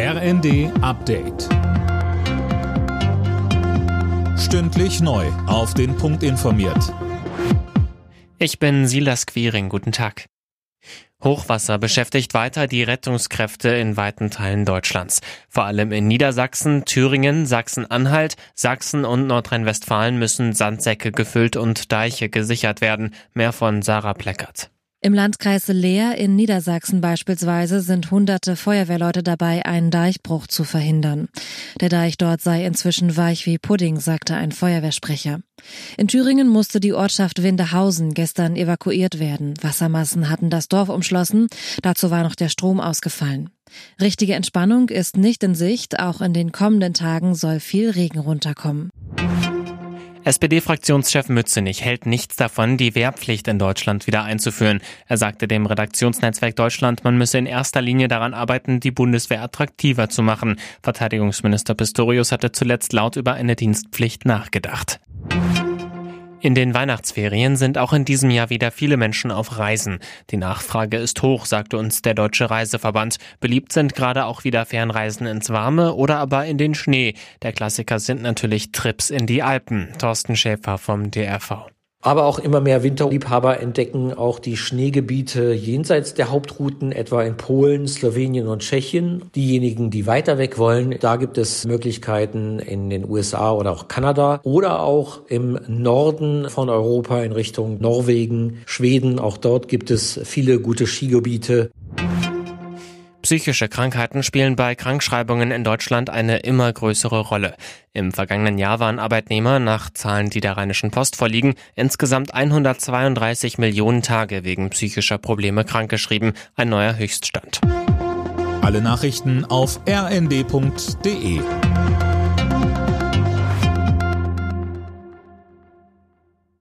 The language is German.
RND Update. Stündlich neu. Auf den Punkt informiert. Ich bin Silas Quiring. Guten Tag. Hochwasser beschäftigt weiter die Rettungskräfte in weiten Teilen Deutschlands. Vor allem in Niedersachsen, Thüringen, Sachsen-Anhalt, Sachsen und Nordrhein-Westfalen müssen Sandsäcke gefüllt und Deiche gesichert werden. Mehr von Sarah Pleckert. Im Landkreis Leer in Niedersachsen beispielsweise sind hunderte Feuerwehrleute dabei, einen Deichbruch zu verhindern. Der Deich dort sei inzwischen weich wie Pudding, sagte ein Feuerwehrsprecher. In Thüringen musste die Ortschaft Windehausen gestern evakuiert werden. Wassermassen hatten das Dorf umschlossen. Dazu war noch der Strom ausgefallen. Richtige Entspannung ist nicht in Sicht. Auch in den kommenden Tagen soll viel Regen runterkommen. SPD-Fraktionschef Mützenich hält nichts davon, die Wehrpflicht in Deutschland wieder einzuführen. Er sagte dem Redaktionsnetzwerk Deutschland, man müsse in erster Linie daran arbeiten, die Bundeswehr attraktiver zu machen. Verteidigungsminister Pistorius hatte zuletzt laut über eine Dienstpflicht nachgedacht. In den Weihnachtsferien sind auch in diesem Jahr wieder viele Menschen auf Reisen. Die Nachfrage ist hoch, sagte uns der Deutsche Reiseverband. Beliebt sind gerade auch wieder Fernreisen ins Warme oder aber in den Schnee. Der Klassiker sind natürlich Trips in die Alpen. Thorsten Schäfer vom DRV. Aber auch immer mehr Winterliebhaber entdecken auch die Schneegebiete jenseits der Hauptrouten, etwa in Polen, Slowenien und Tschechien. Diejenigen, die weiter weg wollen, da gibt es Möglichkeiten in den USA oder auch Kanada oder auch im Norden von Europa in Richtung Norwegen, Schweden. Auch dort gibt es viele gute Skigebiete. Psychische Krankheiten spielen bei Krankschreibungen in Deutschland eine immer größere Rolle. Im vergangenen Jahr waren Arbeitnehmer nach Zahlen, die der Rheinischen Post vorliegen, insgesamt 132 Millionen Tage wegen psychischer Probleme krankgeschrieben, ein neuer Höchststand. Alle Nachrichten auf rnd.de